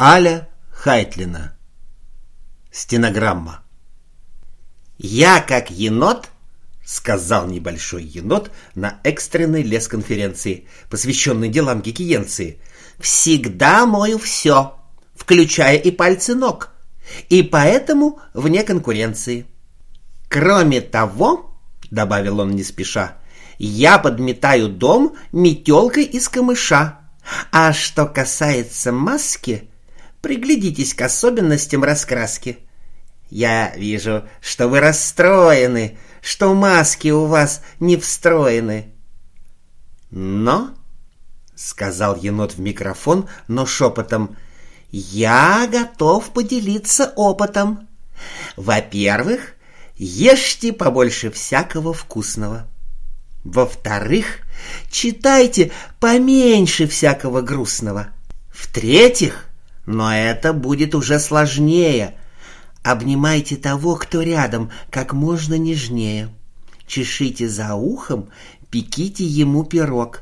Аля Хайтлина. Стенограмма. «Я, как енот, — сказал небольшой енот на экстренной лесконференции, посвященной делам гигиенции, — всегда мою все, включая и пальцы ног, и поэтому вне конкуренции. Кроме того, — добавил он не спеша, — я подметаю дом метелкой из камыша, а что касается маски, приглядитесь к особенностям раскраски. Я вижу, что вы расстроены, что маски у вас не встроены. Но, — сказал енот в микрофон, но шепотом, — я готов поделиться опытом. Во-первых, ешьте побольше всякого вкусного. Во-вторых, читайте поменьше всякого грустного. В-третьих, но это будет уже сложнее — Обнимайте того, кто рядом, как можно нежнее. Чешите за ухом, пеките ему пирог.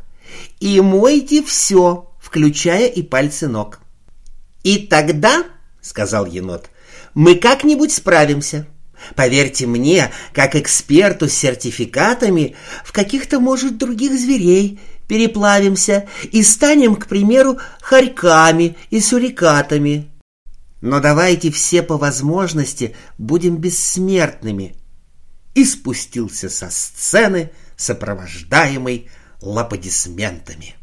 И мойте все, включая и пальцы ног. «И тогда, — сказал енот, — мы как-нибудь справимся. Поверьте мне, как эксперту с сертификатами, в каких-то, может, других зверей переплавимся и станем, к примеру, хорьками и сурикатами. Но давайте все по возможности будем бессмертными. И спустился со сцены, сопровождаемый лаподисментами.